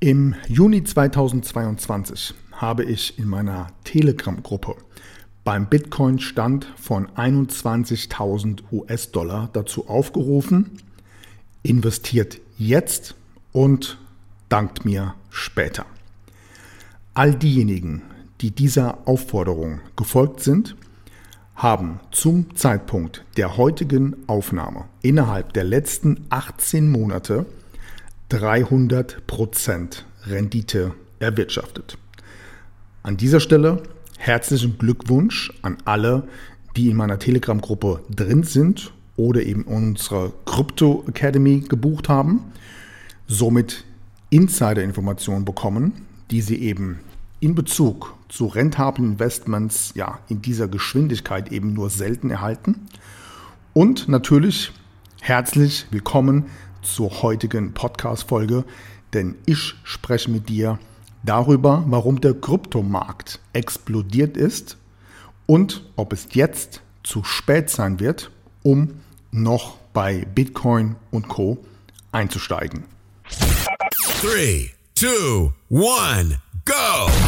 Im Juni 2022 habe ich in meiner Telegram-Gruppe beim Bitcoin-Stand von 21.000 US-Dollar dazu aufgerufen, investiert jetzt und dankt mir später. All diejenigen, die dieser Aufforderung gefolgt sind, haben zum Zeitpunkt der heutigen Aufnahme innerhalb der letzten 18 Monate 300% Rendite erwirtschaftet. An dieser Stelle herzlichen Glückwunsch an alle, die in meiner Telegram-Gruppe drin sind oder eben unsere Crypto Academy gebucht haben, somit Insider-Informationen bekommen, die sie eben in Bezug zu rentablen Investments ja in dieser Geschwindigkeit eben nur selten erhalten. Und natürlich herzlich willkommen zur heutigen Podcast-Folge, denn ich spreche mit dir darüber, warum der Kryptomarkt explodiert ist und ob es jetzt zu spät sein wird, um noch bei Bitcoin und Co einzusteigen. 3, 2, 1. go.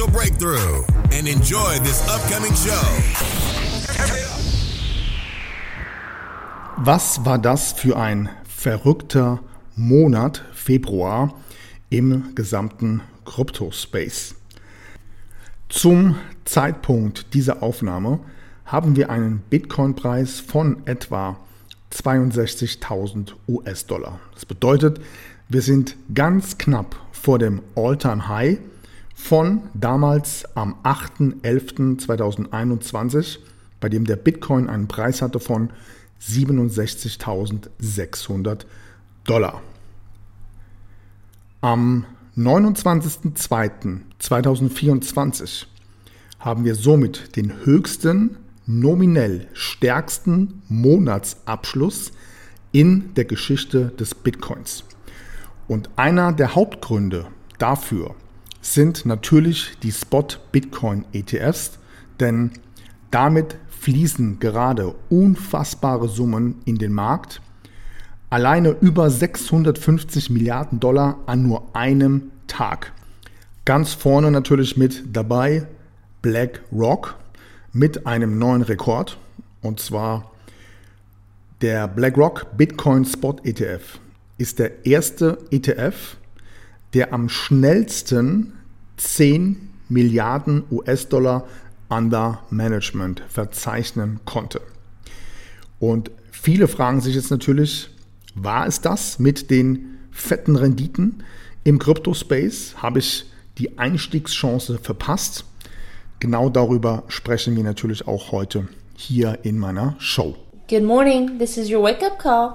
breakthrough and enjoy this upcoming show. Was war das für ein verrückter Monat Februar im gesamten Kryptospace? Zum Zeitpunkt dieser Aufnahme haben wir einen Bitcoin-Preis von etwa 62.000 US-Dollar. Das bedeutet, wir sind ganz knapp vor dem All-Time-High von damals am 8.11.2021, bei dem der Bitcoin einen Preis hatte von 67.600 Dollar. Am 29.02.2024 haben wir somit den höchsten, nominell stärksten Monatsabschluss in der Geschichte des Bitcoins. Und einer der Hauptgründe dafür sind natürlich die Spot Bitcoin ETFs, denn damit fließen gerade unfassbare Summen in den Markt. Alleine über 650 Milliarden Dollar an nur einem Tag. Ganz vorne natürlich mit dabei BlackRock mit einem neuen Rekord. Und zwar der BlackRock Bitcoin Spot ETF ist der erste ETF, der am schnellsten 10 Milliarden US-Dollar under Management verzeichnen konnte. Und viele fragen sich jetzt natürlich, war es das mit den fetten Renditen im Crypto-Space? Habe ich die Einstiegschance verpasst? Genau darüber sprechen wir natürlich auch heute hier in meiner Show. Good morning, this is your wake-up call.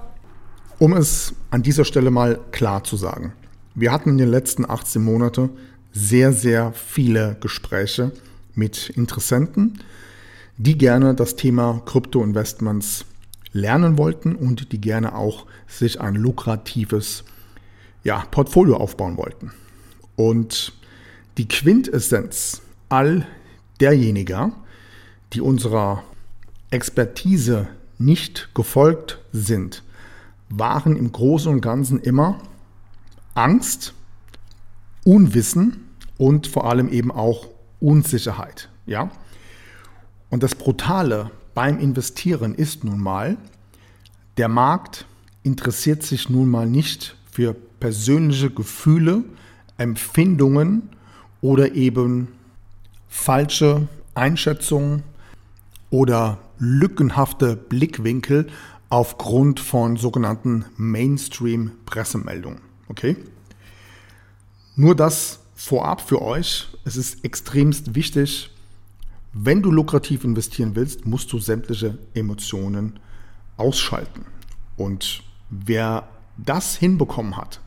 Um es an dieser Stelle mal klar zu sagen. Wir hatten in den letzten 18 Monaten sehr, sehr viele Gespräche mit Interessenten, die gerne das Thema Krypto-Investments lernen wollten und die gerne auch sich ein lukratives ja, Portfolio aufbauen wollten. Und die Quintessenz all derjenigen, die unserer Expertise nicht gefolgt sind, waren im Großen und Ganzen immer Angst, Unwissen und vor allem eben auch Unsicherheit. Ja? Und das Brutale beim Investieren ist nun mal, der Markt interessiert sich nun mal nicht für persönliche Gefühle, Empfindungen oder eben falsche Einschätzungen oder lückenhafte Blickwinkel aufgrund von sogenannten Mainstream-Pressemeldungen. Okay? Nur das vorab für euch. Es ist extremst wichtig, wenn du lukrativ investieren willst, musst du sämtliche Emotionen ausschalten. Und wer das hinbekommen hat,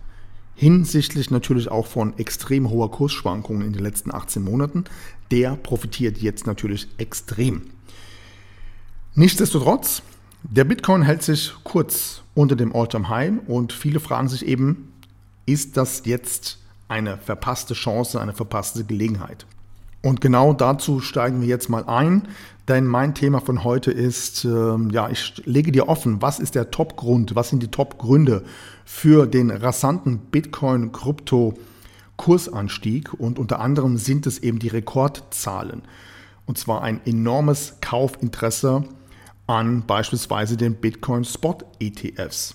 hinsichtlich natürlich auch von extrem hoher Kursschwankungen in den letzten 18 Monaten, der profitiert jetzt natürlich extrem. Nichtsdestotrotz, der Bitcoin hält sich kurz unter dem All-Time-High und viele fragen sich eben, ist das jetzt eine verpasste Chance, eine verpasste Gelegenheit? Und genau dazu steigen wir jetzt mal ein, denn mein Thema von heute ist, ähm, ja, ich lege dir offen, was ist der Top-Grund, was sind die Top-Gründe für den rasanten Bitcoin-Krypto-Kursanstieg und unter anderem sind es eben die Rekordzahlen. Und zwar ein enormes Kaufinteresse an beispielsweise den Bitcoin Spot ETFs.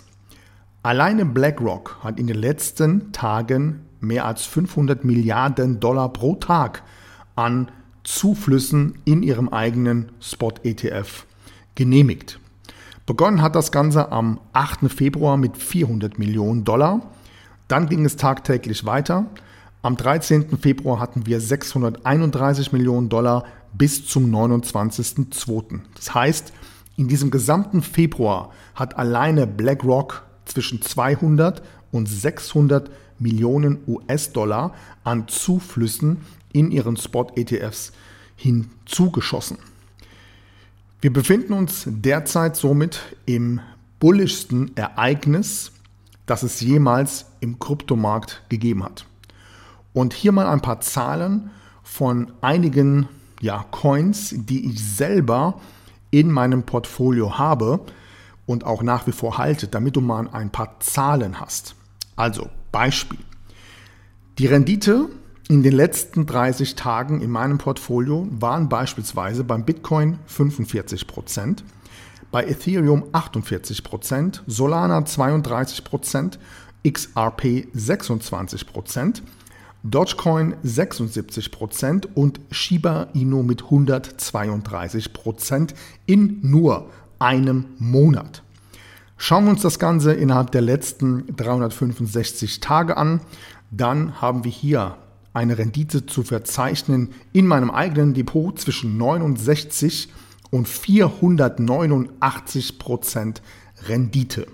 Alleine BlackRock hat in den letzten Tagen mehr als 500 Milliarden Dollar pro Tag an Zuflüssen in ihrem eigenen Spot ETF genehmigt. Begonnen hat das Ganze am 8. Februar mit 400 Millionen Dollar. Dann ging es tagtäglich weiter. Am 13. Februar hatten wir 631 Millionen Dollar bis zum 29.02. Das heißt, in diesem gesamten Februar hat alleine BlackRock zwischen 200 und 600 Millionen US-Dollar an Zuflüssen in ihren Spot-ETFs hinzugeschossen. Wir befinden uns derzeit somit im bullischsten Ereignis, das es jemals im Kryptomarkt gegeben hat. Und hier mal ein paar Zahlen von einigen ja, Coins, die ich selber in meinem Portfolio habe und auch nach wie vor halte, damit du mal ein paar Zahlen hast. Also Beispiel. Die Rendite in den letzten 30 Tagen in meinem Portfolio waren beispielsweise beim Bitcoin 45%, bei Ethereum 48%, Solana 32%, XRP 26%, Dogecoin 76% und Shiba Inu mit 132% in nur einem Monat. Schauen wir uns das Ganze innerhalb der letzten 365 Tage an, dann haben wir hier eine Rendite zu verzeichnen in meinem eigenen Depot zwischen 69 und 489 Prozent Rendite.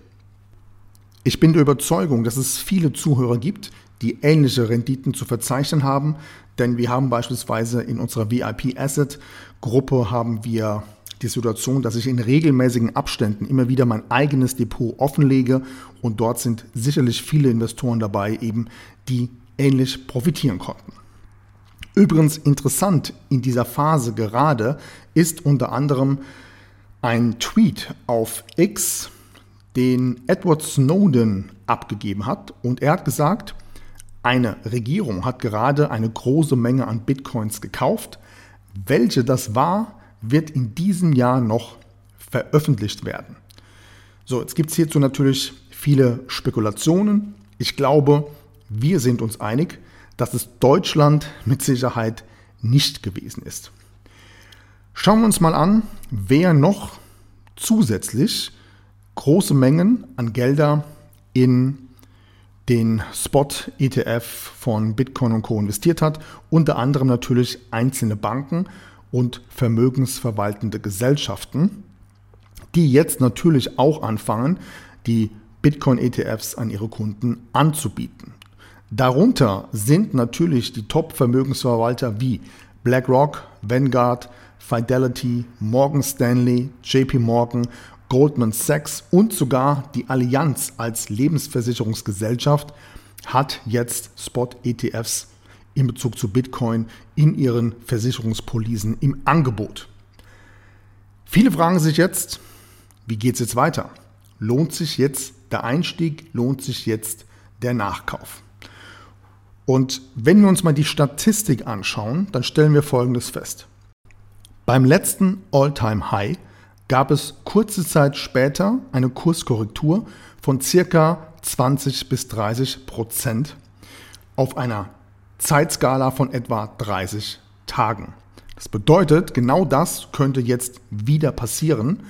Ich bin der Überzeugung, dass es viele Zuhörer gibt, die ähnliche Renditen zu verzeichnen haben, denn wir haben beispielsweise in unserer VIP Asset Gruppe haben wir die Situation, dass ich in regelmäßigen Abständen immer wieder mein eigenes Depot offenlege und dort sind sicherlich viele Investoren dabei, eben die ähnlich profitieren konnten. Übrigens interessant in dieser Phase gerade ist unter anderem ein Tweet auf X, den Edward Snowden abgegeben hat und er hat gesagt, eine Regierung hat gerade eine große Menge an Bitcoins gekauft. Welche das war, wird in diesem Jahr noch veröffentlicht werden. So, jetzt gibt es hierzu natürlich viele Spekulationen. Ich glaube, wir sind uns einig, dass es Deutschland mit Sicherheit nicht gewesen ist. Schauen wir uns mal an, wer noch zusätzlich große Mengen an Gelder in den Spot-ETF von Bitcoin und Co. investiert hat. Unter anderem natürlich einzelne Banken und vermögensverwaltende Gesellschaften, die jetzt natürlich auch anfangen, die Bitcoin-ETFs an ihre Kunden anzubieten. Darunter sind natürlich die Top-Vermögensverwalter wie BlackRock, Vanguard, Fidelity, Morgan Stanley, JP Morgan Goldman Sachs und sogar die Allianz als Lebensversicherungsgesellschaft hat jetzt Spot-ETFs in Bezug zu Bitcoin in ihren Versicherungspolisen im Angebot. Viele fragen sich jetzt, wie geht es jetzt weiter? Lohnt sich jetzt der Einstieg? Lohnt sich jetzt der Nachkauf? Und wenn wir uns mal die Statistik anschauen, dann stellen wir Folgendes fest. Beim letzten All-Time-High gab es kurze Zeit später eine Kurskorrektur von circa 20 bis 30 Prozent auf einer Zeitskala von etwa 30 Tagen. Das bedeutet, genau das könnte jetzt wieder passieren,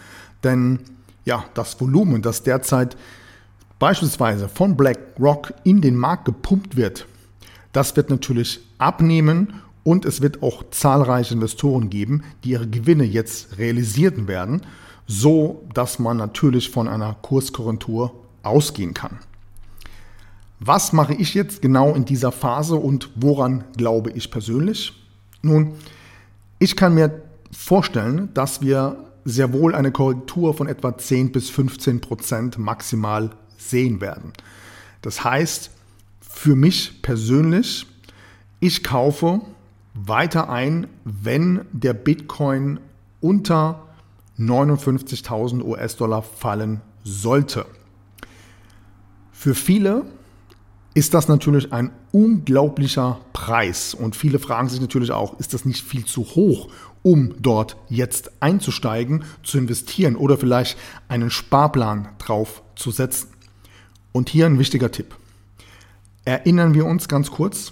denn ja, das Volumen, das derzeit beispielsweise von BlackRock in den Markt gepumpt wird, das wird natürlich abnehmen und es wird auch zahlreiche Investoren geben, die ihre Gewinne jetzt realisieren werden, so dass man natürlich von einer Kurskorrektur ausgehen kann. Was mache ich jetzt genau in dieser Phase und woran glaube ich persönlich? Nun, ich kann mir vorstellen, dass wir sehr wohl eine Korrektur von etwa 10 bis 15 Prozent maximal sehen werden. Das heißt, für mich persönlich, ich kaufe weiter ein, wenn der Bitcoin unter 59.000 US-Dollar fallen sollte. Für viele ist das natürlich ein unglaublicher Preis und viele fragen sich natürlich auch, ist das nicht viel zu hoch, um dort jetzt einzusteigen, zu investieren oder vielleicht einen Sparplan drauf zu setzen. Und hier ein wichtiger Tipp. Erinnern wir uns ganz kurz,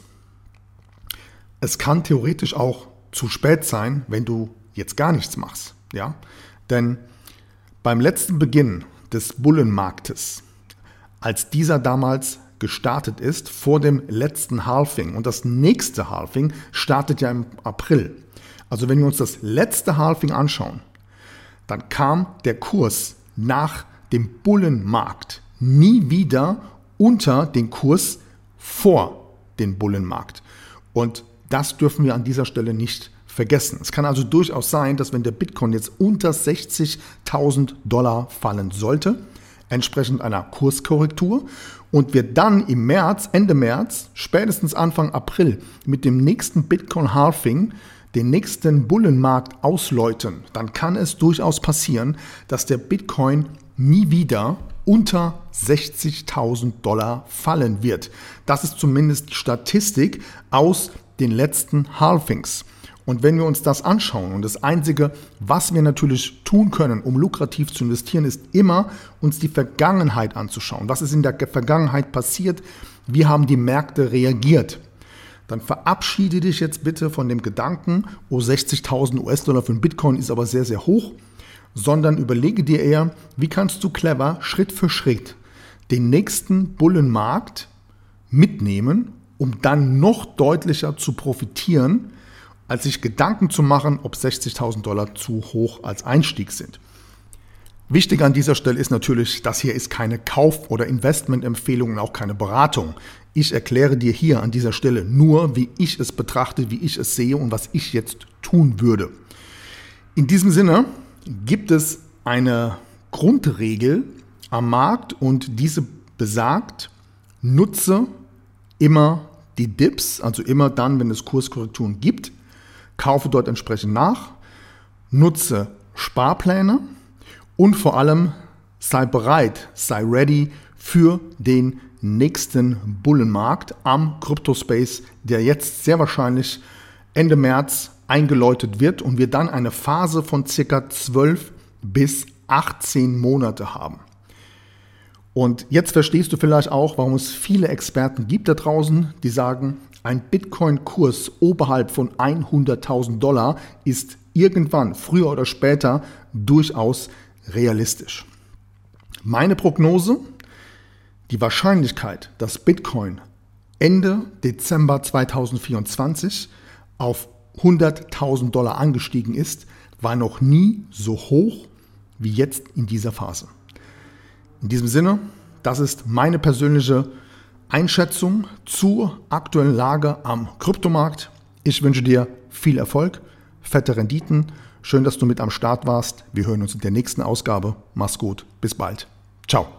es kann theoretisch auch zu spät sein, wenn du jetzt gar nichts machst. Ja? Denn beim letzten Beginn des Bullenmarktes, als dieser damals gestartet ist, vor dem letzten Halving, und das nächste Halving startet ja im April. Also wenn wir uns das letzte Halving anschauen, dann kam der Kurs nach dem Bullenmarkt nie wieder unter den Kurs vor dem Bullenmarkt. Und das dürfen wir an dieser Stelle nicht vergessen. Es kann also durchaus sein, dass wenn der Bitcoin jetzt unter 60.000 Dollar fallen sollte, entsprechend einer Kurskorrektur, und wir dann im März, Ende März, spätestens Anfang April mit dem nächsten Bitcoin Halving den nächsten Bullenmarkt ausläuten, dann kann es durchaus passieren, dass der Bitcoin nie wieder unter 60.000 Dollar fallen wird. Das ist zumindest Statistik aus den letzten Halvings. Und wenn wir uns das anschauen, und das Einzige, was wir natürlich tun können, um lukrativ zu investieren, ist immer uns die Vergangenheit anzuschauen. Was ist in der Vergangenheit passiert? Wie haben die Märkte reagiert? Dann verabschiede dich jetzt bitte von dem Gedanken, oh 60.000 US-Dollar für einen Bitcoin ist aber sehr, sehr hoch, sondern überlege dir eher, wie kannst du clever Schritt für Schritt den nächsten Bullenmarkt mitnehmen um dann noch deutlicher zu profitieren, als sich Gedanken zu machen, ob 60.000 Dollar zu hoch als Einstieg sind. Wichtig an dieser Stelle ist natürlich, das hier ist keine Kauf- oder Investmentempfehlung und auch keine Beratung. Ich erkläre dir hier an dieser Stelle nur, wie ich es betrachte, wie ich es sehe und was ich jetzt tun würde. In diesem Sinne gibt es eine Grundregel am Markt und diese besagt, nutze immer die Dips, also immer dann, wenn es Kurskorrekturen gibt, kaufe dort entsprechend nach, nutze Sparpläne und vor allem sei bereit, sei ready für den nächsten Bullenmarkt am Cryptospace, der jetzt sehr wahrscheinlich Ende März eingeläutet wird und wir dann eine Phase von circa 12 bis 18 Monate haben. Und jetzt verstehst du vielleicht auch, warum es viele Experten gibt da draußen, die sagen, ein Bitcoin-Kurs oberhalb von 100.000 Dollar ist irgendwann, früher oder später, durchaus realistisch. Meine Prognose, die Wahrscheinlichkeit, dass Bitcoin Ende Dezember 2024 auf 100.000 Dollar angestiegen ist, war noch nie so hoch wie jetzt in dieser Phase. In diesem Sinne, das ist meine persönliche Einschätzung zur aktuellen Lage am Kryptomarkt. Ich wünsche dir viel Erfolg, fette Renditen. Schön, dass du mit am Start warst. Wir hören uns in der nächsten Ausgabe. Mach's gut. Bis bald. Ciao.